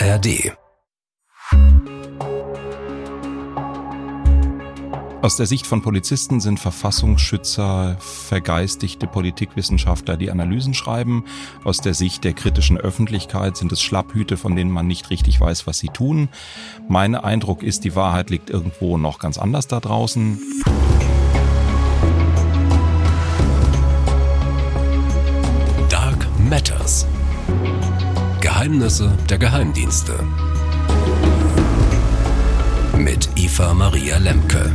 ARD. Aus der Sicht von Polizisten sind Verfassungsschützer vergeistigte Politikwissenschaftler, die Analysen schreiben. Aus der Sicht der kritischen Öffentlichkeit sind es Schlapphüte, von denen man nicht richtig weiß, was sie tun. Mein Eindruck ist, die Wahrheit liegt irgendwo noch ganz anders da draußen. Dark Matters. Geheimnisse der Geheimdienste. Mit Eva Maria Lemke.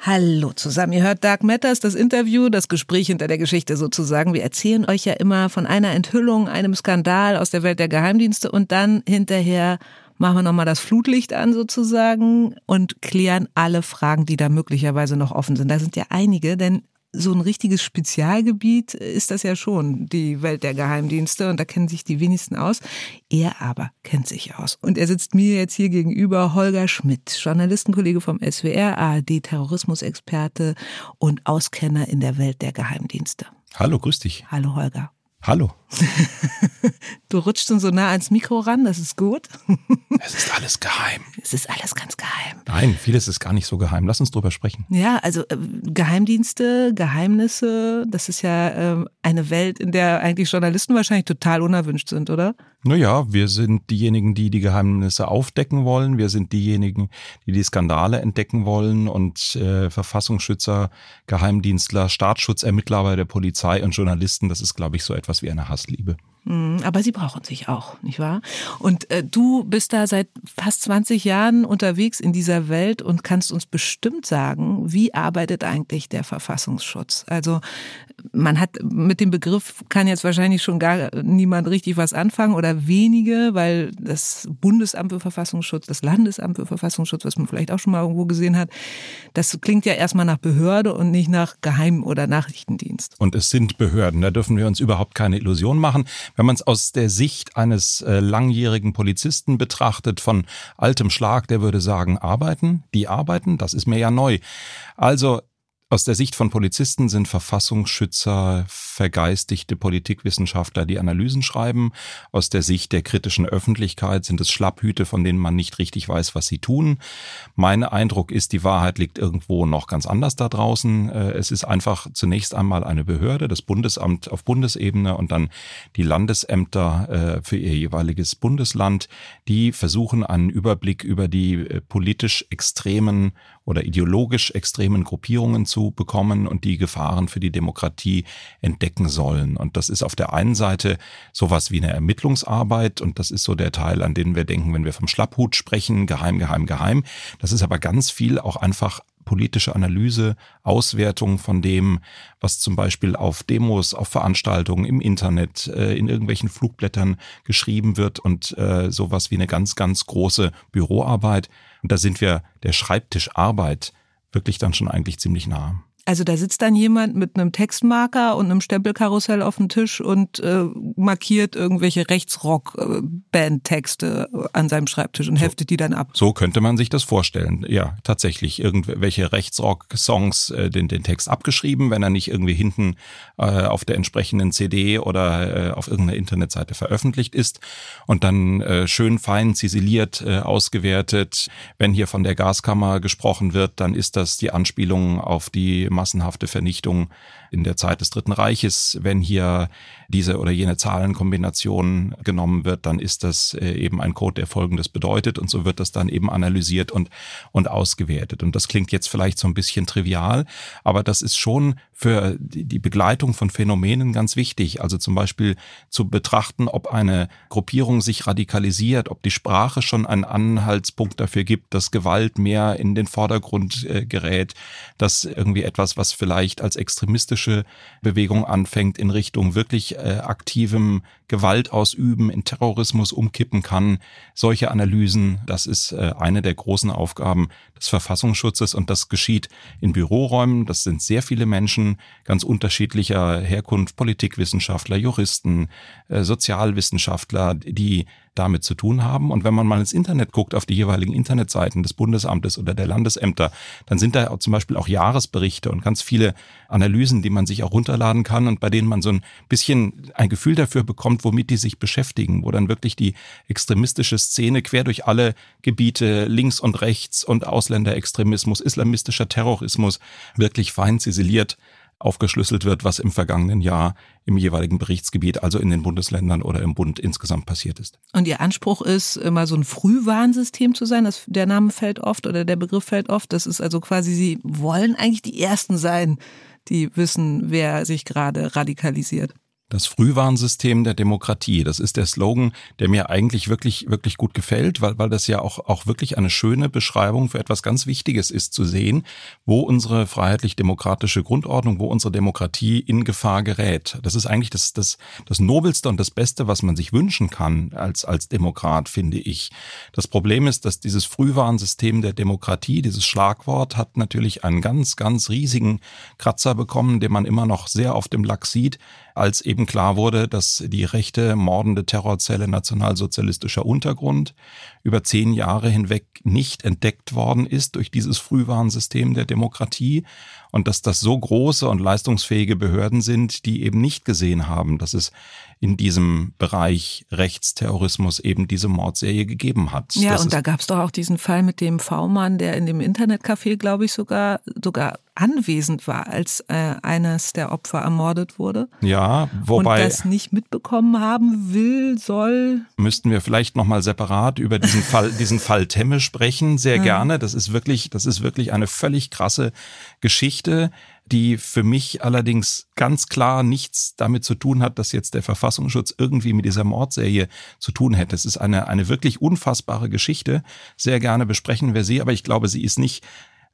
Hallo zusammen, ihr hört Dark Matters, das Interview, das Gespräch hinter der Geschichte sozusagen. Wir erzählen euch ja immer von einer Enthüllung, einem Skandal aus der Welt der Geheimdienste und dann hinterher machen wir nochmal das Flutlicht an sozusagen und klären alle Fragen, die da möglicherweise noch offen sind. Da sind ja einige, denn so ein richtiges Spezialgebiet ist das ja schon, die Welt der Geheimdienste. Und da kennen sich die wenigsten aus. Er aber kennt sich aus. Und er sitzt mir jetzt hier gegenüber, Holger Schmidt, Journalistenkollege vom SWR, ARD-Terrorismusexperte und Auskenner in der Welt der Geheimdienste. Hallo, grüß dich. Hallo, Holger. Hallo. du rutschst schon so nah ans Mikro ran, das ist gut. es ist alles geheim. Es ist alles ganz geheim. Nein, vieles ist gar nicht so geheim. Lass uns drüber sprechen. Ja, also äh, Geheimdienste, Geheimnisse, das ist ja äh, eine Welt, in der eigentlich Journalisten wahrscheinlich total unerwünscht sind, oder? Naja, wir sind diejenigen, die die Geheimnisse aufdecken wollen. Wir sind diejenigen, die die Skandale entdecken wollen und äh, Verfassungsschützer, Geheimdienstler, Staatsschutzermittler bei der Polizei und Journalisten, das ist, glaube ich, so etwas wie eine Hassliebe. Mhm, aber sie brauchen sich auch, nicht wahr? Und äh, du bist da seit fast 20 Jahren unterwegs in dieser Welt und kannst uns bestimmt sagen, wie arbeitet eigentlich der Verfassungsschutz? Also man hat mit dem Begriff kann jetzt wahrscheinlich schon gar niemand richtig was anfangen oder wenige, weil das Bundesamt für Verfassungsschutz, das Landesamt für Verfassungsschutz, was man vielleicht auch schon mal irgendwo gesehen hat, das klingt ja erstmal nach Behörde und nicht nach Geheim- oder Nachrichtendienst. Und es sind Behörden, da dürfen wir uns überhaupt keine Illusion machen. Wenn man es aus der Sicht eines äh, langjährigen Polizisten betrachtet, von altem Schlag, der würde sagen, arbeiten, die arbeiten, das ist mir ja neu. Also aus der Sicht von Polizisten sind Verfassungsschützer vergeistigte Politikwissenschaftler, die Analysen schreiben. Aus der Sicht der kritischen Öffentlichkeit sind es Schlapphüte, von denen man nicht richtig weiß, was sie tun. Mein Eindruck ist, die Wahrheit liegt irgendwo noch ganz anders da draußen. Äh, es ist einfach zunächst einmal eine Behörde, das Bundesamt auf Bundesebene und dann die Landesämter äh, für ihr jeweiliges Bundesland, die versuchen einen Überblick über die äh, politisch extremen oder ideologisch extremen Gruppierungen zu bekommen und die Gefahren für die Demokratie entdecken sollen. Und das ist auf der einen Seite sowas wie eine Ermittlungsarbeit und das ist so der Teil, an den wir denken, wenn wir vom Schlapphut sprechen, geheim, geheim, geheim. Das ist aber ganz viel auch einfach politische Analyse, Auswertung von dem, was zum Beispiel auf Demos, auf Veranstaltungen, im Internet, äh, in irgendwelchen Flugblättern geschrieben wird und äh, sowas wie eine ganz, ganz große Büroarbeit. Und da sind wir der Schreibtischarbeit wirklich dann schon eigentlich ziemlich nah. Also da sitzt dann jemand mit einem Textmarker und einem Stempelkarussell auf dem Tisch und äh, markiert irgendwelche Rechtsrock-Band-Texte an seinem Schreibtisch und so, heftet die dann ab. So könnte man sich das vorstellen. Ja, tatsächlich. Irgendwelche Rechtsrock-Songs äh, den, den Text abgeschrieben, wenn er nicht irgendwie hinten äh, auf der entsprechenden CD oder äh, auf irgendeiner Internetseite veröffentlicht ist. Und dann äh, schön fein ziseliert, äh, ausgewertet. Wenn hier von der Gaskammer gesprochen wird, dann ist das die Anspielung auf die massenhafte Vernichtung in der Zeit des Dritten Reiches. Wenn hier diese oder jene Zahlenkombination genommen wird, dann ist das äh, eben ein Code, der Folgendes bedeutet und so wird das dann eben analysiert und, und ausgewertet. Und das klingt jetzt vielleicht so ein bisschen trivial, aber das ist schon für die Begleitung von Phänomenen ganz wichtig. Also zum Beispiel zu betrachten, ob eine Gruppierung sich radikalisiert, ob die Sprache schon einen Anhaltspunkt dafür gibt, dass Gewalt mehr in den Vordergrund äh, gerät, dass irgendwie etwas, was vielleicht als extremistische Bewegung anfängt, in Richtung wirklich äh, aktivem Gewalt ausüben, in Terrorismus umkippen kann. Solche Analysen, das ist äh, eine der großen Aufgaben des Verfassungsschutzes und das geschieht in Büroräumen. Das sind sehr viele Menschen ganz unterschiedlicher Herkunft, Politikwissenschaftler, Juristen, äh, Sozialwissenschaftler, die damit zu tun haben. Und wenn man mal ins Internet guckt, auf die jeweiligen Internetseiten des Bundesamtes oder der Landesämter, dann sind da zum Beispiel auch Jahresberichte und ganz viele Analysen, die man sich auch runterladen kann und bei denen man so ein bisschen ein Gefühl dafür bekommt, womit die sich beschäftigen, wo dann wirklich die extremistische Szene quer durch alle Gebiete, links und rechts und Ausländerextremismus, islamistischer Terrorismus wirklich fein ziseliert aufgeschlüsselt wird, was im vergangenen Jahr im jeweiligen Berichtsgebiet, also in den Bundesländern oder im Bund insgesamt passiert ist. Und Ihr Anspruch ist, immer so ein Frühwarnsystem zu sein. Das, der Name fällt oft oder der Begriff fällt oft. Das ist also quasi, Sie wollen eigentlich die Ersten sein, die wissen, wer sich gerade radikalisiert. Das Frühwarnsystem der Demokratie, das ist der Slogan, der mir eigentlich wirklich, wirklich gut gefällt, weil, weil das ja auch, auch wirklich eine schöne Beschreibung für etwas ganz Wichtiges ist, zu sehen, wo unsere freiheitlich-demokratische Grundordnung, wo unsere Demokratie in Gefahr gerät. Das ist eigentlich das, das, das Nobelste und das Beste, was man sich wünschen kann als, als Demokrat, finde ich. Das Problem ist, dass dieses Frühwarnsystem der Demokratie, dieses Schlagwort, hat natürlich einen ganz, ganz riesigen Kratzer bekommen, den man immer noch sehr auf dem Lack sieht, als eben klar wurde, dass die rechte mordende Terrorzelle nationalsozialistischer Untergrund über zehn Jahre hinweg nicht entdeckt worden ist durch dieses Frühwarnsystem der Demokratie und dass das so große und leistungsfähige Behörden sind, die eben nicht gesehen haben, dass es in diesem Bereich Rechtsterrorismus eben diese Mordserie gegeben hat. Ja, das und da gab es doch auch diesen Fall mit dem V-Mann, der in dem Internetcafé, glaube ich, sogar sogar anwesend war, als äh, eines der Opfer ermordet wurde. Ja, wobei und das nicht mitbekommen haben will, soll. Müssten wir vielleicht noch mal separat über diesen Fall, diesen Fall Temme sprechen, sehr ja. gerne. Das ist wirklich, das ist wirklich eine völlig krasse Geschichte die für mich allerdings ganz klar nichts damit zu tun hat, dass jetzt der Verfassungsschutz irgendwie mit dieser Mordserie zu tun hätte. Es ist eine, eine wirklich unfassbare Geschichte. Sehr gerne besprechen wir sie, aber ich glaube, sie ist nicht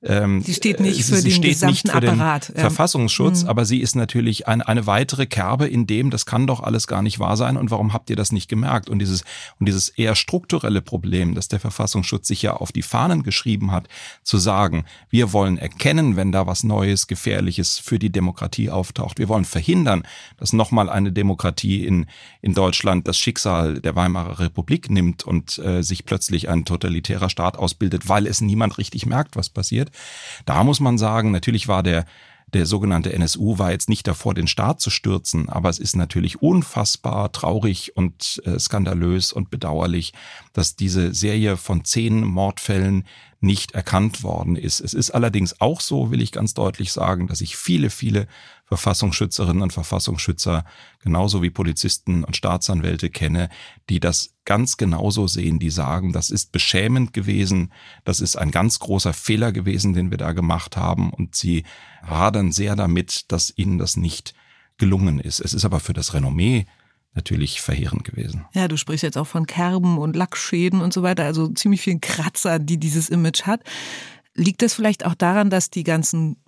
ähm, sie steht nicht für sie den steht gesamten nicht für Apparat. Den Verfassungsschutz, mhm. aber sie ist natürlich ein, eine weitere Kerbe in dem, das kann doch alles gar nicht wahr sein und warum habt ihr das nicht gemerkt? Und dieses, und dieses eher strukturelle Problem, dass der Verfassungsschutz sich ja auf die Fahnen geschrieben hat, zu sagen, wir wollen erkennen, wenn da was Neues, Gefährliches für die Demokratie auftaucht. Wir wollen verhindern, dass nochmal eine Demokratie in, in Deutschland das Schicksal der Weimarer Republik nimmt und äh, sich plötzlich ein totalitärer Staat ausbildet, weil es niemand richtig merkt, was passiert. Da muss man sagen, natürlich war der der sogenannte NSU war jetzt nicht davor, den Staat zu stürzen, aber es ist natürlich unfassbar traurig und äh, skandalös und bedauerlich, dass diese Serie von zehn Mordfällen nicht erkannt worden ist. Es ist allerdings auch so, will ich ganz deutlich sagen, dass ich viele, viele Verfassungsschützerinnen und Verfassungsschützer genauso wie Polizisten und Staatsanwälte kenne, die das ganz genauso sehen, die sagen, das ist beschämend gewesen, das ist ein ganz großer Fehler gewesen, den wir da gemacht haben und sie hadern sehr damit, dass ihnen das nicht gelungen ist. Es ist aber für das Renommee natürlich verheerend gewesen. Ja, du sprichst jetzt auch von Kerben und Lackschäden und so weiter, also ziemlich vielen Kratzer, die dieses Image hat. Liegt das vielleicht auch daran, dass die ganzen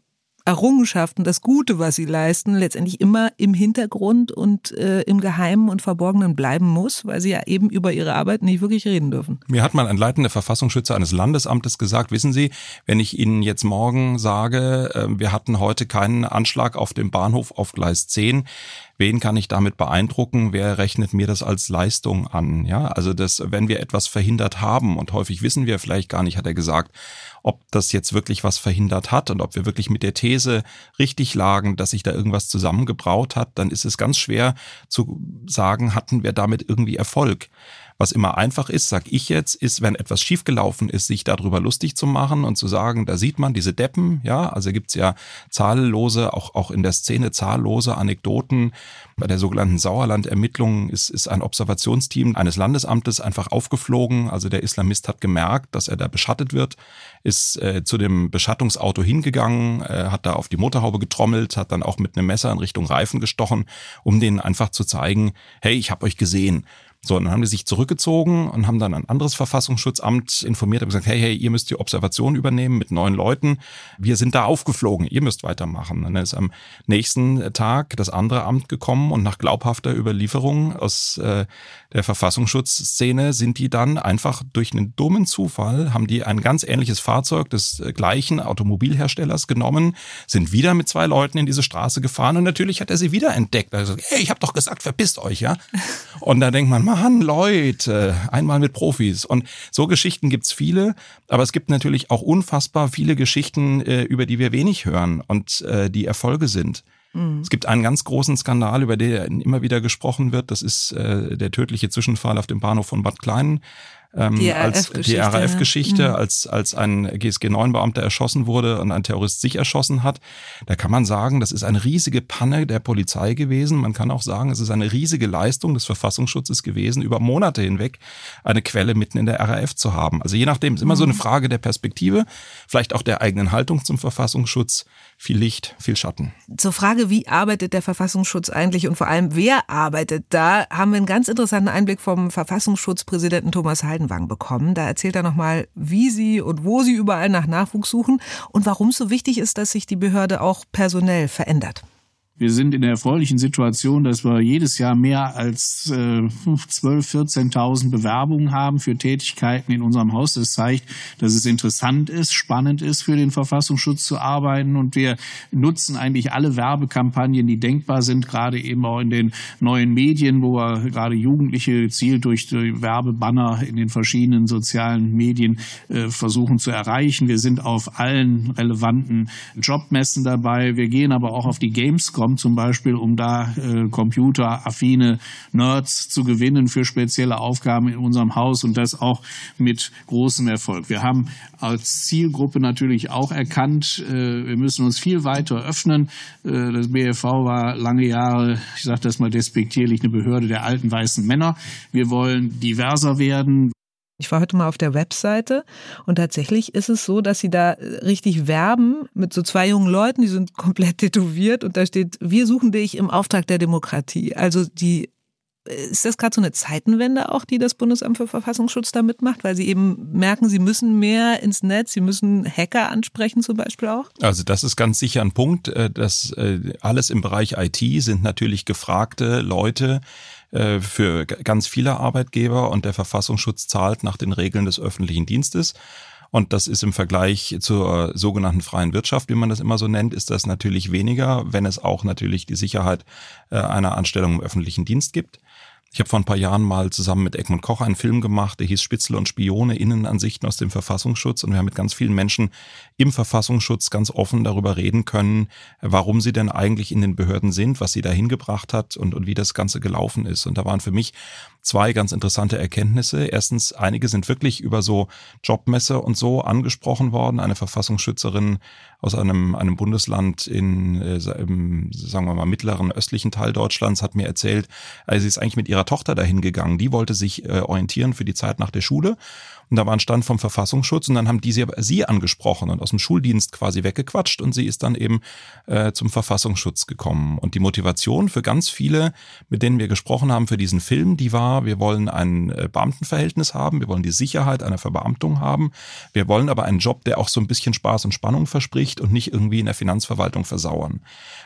Errungenschaften, das Gute, was sie leisten, letztendlich immer im Hintergrund und äh, im Geheimen und Verborgenen bleiben muss, weil sie ja eben über ihre Arbeit nicht wirklich reden dürfen. Mir hat mal ein leitender Verfassungsschützer eines Landesamtes gesagt, wissen Sie, wenn ich Ihnen jetzt morgen sage, äh, wir hatten heute keinen Anschlag auf dem Bahnhof auf Gleis 10, wen kann ich damit beeindrucken, wer rechnet mir das als Leistung an? Ja, also das, wenn wir etwas verhindert haben und häufig wissen wir vielleicht gar nicht, hat er gesagt, ob das jetzt wirklich was verhindert hat und ob wir wirklich mit der These richtig lagen, dass sich da irgendwas zusammengebraut hat, dann ist es ganz schwer zu sagen, hatten wir damit irgendwie Erfolg. Was immer einfach ist, sag ich jetzt, ist, wenn etwas schiefgelaufen ist, sich darüber lustig zu machen und zu sagen, da sieht man diese Deppen, ja, also gibt's ja zahllose, auch, auch in der Szene zahllose Anekdoten. Bei der sogenannten Sauerland-Ermittlung ist, ist ein Observationsteam eines Landesamtes einfach aufgeflogen. Also der Islamist hat gemerkt, dass er da beschattet wird, ist äh, zu dem Beschattungsauto hingegangen, äh, hat da auf die Motorhaube getrommelt, hat dann auch mit einem Messer in Richtung Reifen gestochen, um denen einfach zu zeigen, hey, ich habe euch gesehen. So, und dann haben die sich zurückgezogen und haben dann ein anderes Verfassungsschutzamt informiert und gesagt, hey, hey, ihr müsst die Observation übernehmen mit neun Leuten. Wir sind da aufgeflogen, ihr müsst weitermachen. Und dann ist am nächsten Tag das andere Amt gekommen und nach glaubhafter Überlieferung aus äh, der Verfassungsschutzszene sind die dann einfach durch einen dummen Zufall, haben die ein ganz ähnliches Fahrzeug des äh, gleichen Automobilherstellers genommen, sind wieder mit zwei Leuten in diese Straße gefahren und natürlich hat er sie wieder entdeckt. Also, hey, ich habe doch gesagt, verpisst euch, ja. Und da denkt man, Mann, Leute, einmal mit Profis. Und so Geschichten gibt's viele, aber es gibt natürlich auch unfassbar viele Geschichten, äh, über die wir wenig hören und äh, die Erfolge sind. Mhm. Es gibt einen ganz großen Skandal, über den immer wieder gesprochen wird. Das ist äh, der tödliche Zwischenfall auf dem Bahnhof von Bad Kleinen ähm, die als die RAF-Geschichte. Mhm. als, als ein GSG-9-Beamter erschossen wurde und ein Terrorist sich erschossen hat. Da kann man sagen, das ist eine riesige Panne der Polizei gewesen. Man kann auch sagen, es ist eine riesige Leistung des Verfassungsschutzes gewesen, über Monate hinweg eine Quelle mitten in der RAF zu haben. Also je nachdem ist immer so eine mhm. Frage der Perspektive, vielleicht auch der eigenen Haltung zum Verfassungsschutz. Viel Licht, viel Schatten. Zur Frage, wie arbeitet der Verfassungsschutz eigentlich und vor allem wer arbeitet da, haben wir einen ganz interessanten Einblick vom Verfassungsschutzpräsidenten Thomas Halden Krankenwagen bekommen. Da erzählt er nochmal, wie sie und wo sie überall nach Nachwuchs suchen und warum es so wichtig ist, dass sich die Behörde auch personell verändert. Wir sind in der erfreulichen Situation, dass wir jedes Jahr mehr als äh, 12, 14.000 Bewerbungen haben für Tätigkeiten in unserem Haus. Das zeigt, dass es interessant ist, spannend ist, für den Verfassungsschutz zu arbeiten. Und wir nutzen eigentlich alle Werbekampagnen, die denkbar sind, gerade eben auch in den neuen Medien, wo wir gerade Jugendliche gezielt durch die Werbebanner in den verschiedenen sozialen Medien äh, versuchen zu erreichen. Wir sind auf allen relevanten Jobmessen dabei. Wir gehen aber auch auf die Gamescom kommt, zum Beispiel, um da äh, computeraffine Nerds zu gewinnen für spezielle Aufgaben in unserem Haus und das auch mit großem Erfolg. Wir haben als Zielgruppe natürlich auch erkannt, äh, wir müssen uns viel weiter öffnen. Äh, das BFV war lange Jahre, ich sage das mal despektierlich, eine Behörde der alten weißen Männer. Wir wollen diverser werden. Ich war heute mal auf der Webseite und tatsächlich ist es so, dass sie da richtig werben mit so zwei jungen Leuten, die sind komplett tätowiert und da steht, wir suchen dich im Auftrag der Demokratie. Also die ist das gerade so eine Zeitenwende auch, die das Bundesamt für Verfassungsschutz da mitmacht, weil sie eben merken, sie müssen mehr ins Netz, sie müssen Hacker ansprechen zum Beispiel auch? Also das ist ganz sicher ein Punkt. Äh, dass äh, alles im Bereich IT sind natürlich gefragte Leute, äh, für ganz viele Arbeitgeber und der Verfassungsschutz zahlt nach den Regeln des öffentlichen Dienstes. Und das ist im Vergleich zur sogenannten freien Wirtschaft, wie man das immer so nennt, ist das natürlich weniger, wenn es auch natürlich die Sicherheit einer Anstellung im öffentlichen Dienst gibt. Ich habe vor ein paar Jahren mal zusammen mit Egmont Koch einen Film gemacht, der hieß Spitzel und Spione, Innenansichten aus dem Verfassungsschutz. Und wir haben mit ganz vielen Menschen im Verfassungsschutz ganz offen darüber reden können, warum sie denn eigentlich in den Behörden sind, was sie da hingebracht hat und, und wie das Ganze gelaufen ist. Und da waren für mich zwei ganz interessante Erkenntnisse. Erstens, einige sind wirklich über so Jobmesse und so angesprochen worden. Eine Verfassungsschützerin aus einem, einem Bundesland in, äh, im, sagen wir mal, mittleren östlichen Teil Deutschlands hat mir erzählt, also sie ist eigentlich mit ihrer Tochter dahin gegangen. Die wollte sich äh, orientieren für die Zeit nach der Schule und da war ein Stand vom Verfassungsschutz und dann haben die sie, sie angesprochen und aus dem Schuldienst quasi weggequatscht und sie ist dann eben äh, zum Verfassungsschutz gekommen. Und die Motivation für ganz viele, mit denen wir gesprochen haben für diesen Film, die war, wir wollen ein äh, Beamtenverhältnis haben, wir wollen die Sicherheit einer Verbeamtung haben, wir wollen aber einen Job, der auch so ein bisschen Spaß und Spannung verspricht und nicht irgendwie in der Finanzverwaltung versauern.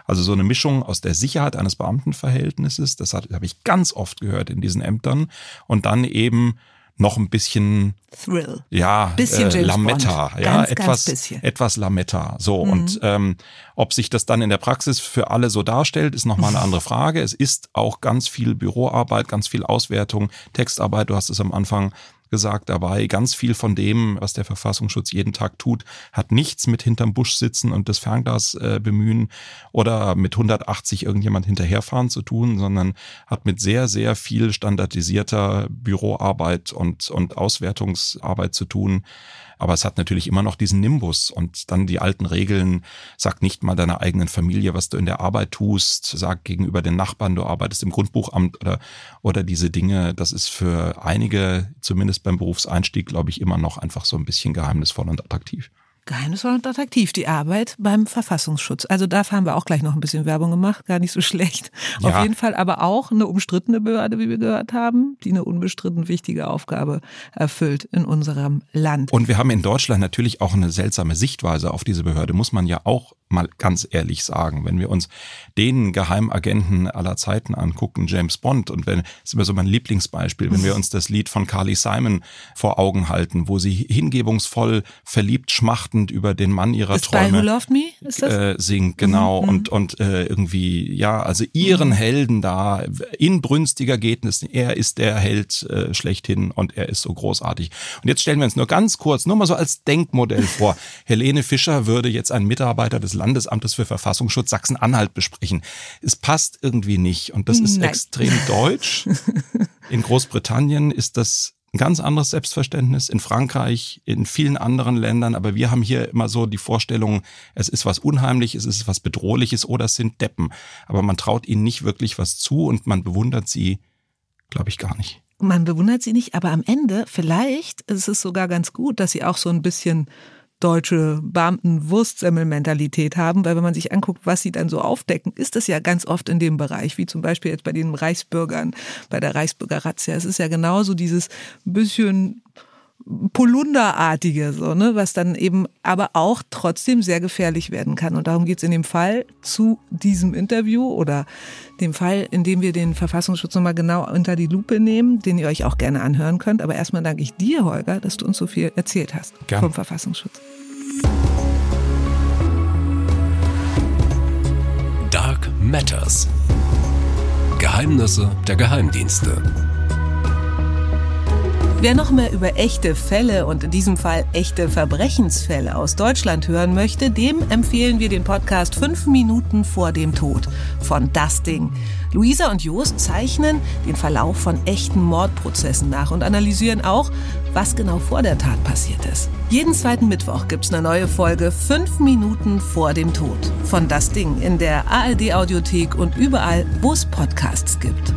Also so eine Mischung aus der Sicherheit eines Beamtenverhältnisses, das habe ich ganz oft gehört in diesen Ämtern und dann eben noch ein bisschen Thrill. Ja, bisschen äh, Lametta, Bond. ja, ganz, etwas ganz etwas Lametta. So mhm. und ähm, ob sich das dann in der Praxis für alle so darstellt, ist nochmal eine andere Frage. Es ist auch ganz viel Büroarbeit, ganz viel Auswertung, Textarbeit. Du hast es am Anfang gesagt dabei. Ganz viel von dem, was der Verfassungsschutz jeden Tag tut, hat nichts mit hinterm Busch sitzen und das Fernglas äh, bemühen oder mit 180 irgendjemand hinterherfahren zu tun, sondern hat mit sehr, sehr viel standardisierter Büroarbeit und, und Auswertungsarbeit zu tun. Aber es hat natürlich immer noch diesen Nimbus und dann die alten Regeln. Sag nicht mal deiner eigenen Familie, was du in der Arbeit tust. Sag gegenüber den Nachbarn, du arbeitest im Grundbuchamt oder, oder diese Dinge. Das ist für einige, zumindest beim Berufseinstieg, glaube ich, immer noch einfach so ein bisschen geheimnisvoll und attraktiv. Geheimnisvoll und attraktiv, die Arbeit beim Verfassungsschutz. Also da haben wir auch gleich noch ein bisschen Werbung gemacht, gar nicht so schlecht. Ja. Auf jeden Fall aber auch eine umstrittene Behörde, wie wir gehört haben, die eine unbestritten wichtige Aufgabe erfüllt in unserem Land. Und wir haben in Deutschland natürlich auch eine seltsame Sichtweise auf diese Behörde, muss man ja auch mal ganz ehrlich sagen. Wenn wir uns den Geheimagenten aller Zeiten angucken, James Bond, und wenn, das ist immer so mein Lieblingsbeispiel, wenn wir uns das Lied von Carly Simon vor Augen halten, wo sie hingebungsvoll, verliebt, schmachtend über den Mann ihrer The Träume Who Loved Me, ist das? Äh, singt, genau, mhm. und, und äh, irgendwie, ja, also ihren mhm. Helden da, inbrünstiger geht es, er ist der Held äh, schlechthin und er ist so großartig. Und jetzt stellen wir uns nur ganz kurz, nur mal so als Denkmodell vor, Helene Fischer würde jetzt ein Mitarbeiter des Landesamtes für Verfassungsschutz Sachsen-Anhalt besprechen. Es passt irgendwie nicht und das ist Nein. extrem deutsch. In Großbritannien ist das ein ganz anderes Selbstverständnis, in Frankreich, in vielen anderen Ländern, aber wir haben hier immer so die Vorstellung, es ist was Unheimliches, es ist was Bedrohliches oder es sind Deppen. Aber man traut ihnen nicht wirklich was zu und man bewundert sie, glaube ich, gar nicht. Man bewundert sie nicht, aber am Ende vielleicht ist es sogar ganz gut, dass sie auch so ein bisschen deutsche Beamten-Wurstsemmelmentalität haben, weil wenn man sich anguckt, was sie dann so aufdecken, ist das ja ganz oft in dem Bereich, wie zum Beispiel jetzt bei den Reichsbürgern, bei der Reichsbürger-Razzia. Es ist ja genauso dieses bisschen Polunderartige, so, ne, was dann eben aber auch trotzdem sehr gefährlich werden kann. Und darum geht es in dem Fall zu diesem Interview oder dem Fall, in dem wir den Verfassungsschutz nochmal genau unter die Lupe nehmen, den ihr euch auch gerne anhören könnt. Aber erstmal danke ich dir, Holger, dass du uns so viel erzählt hast Gern. vom Verfassungsschutz. Dark Matters. Geheimnisse der Geheimdienste. Wer noch mehr über echte Fälle und in diesem Fall echte Verbrechensfälle aus Deutschland hören möchte, dem empfehlen wir den Podcast 5 Minuten vor dem Tod von Das Ding. Luisa und Jost zeichnen den Verlauf von echten Mordprozessen nach und analysieren auch, was genau vor der Tat passiert ist. Jeden zweiten Mittwoch gibt's eine neue Folge 5 Minuten vor dem Tod von Das Ding in der ARD Audiothek und überall, wo es Podcasts gibt.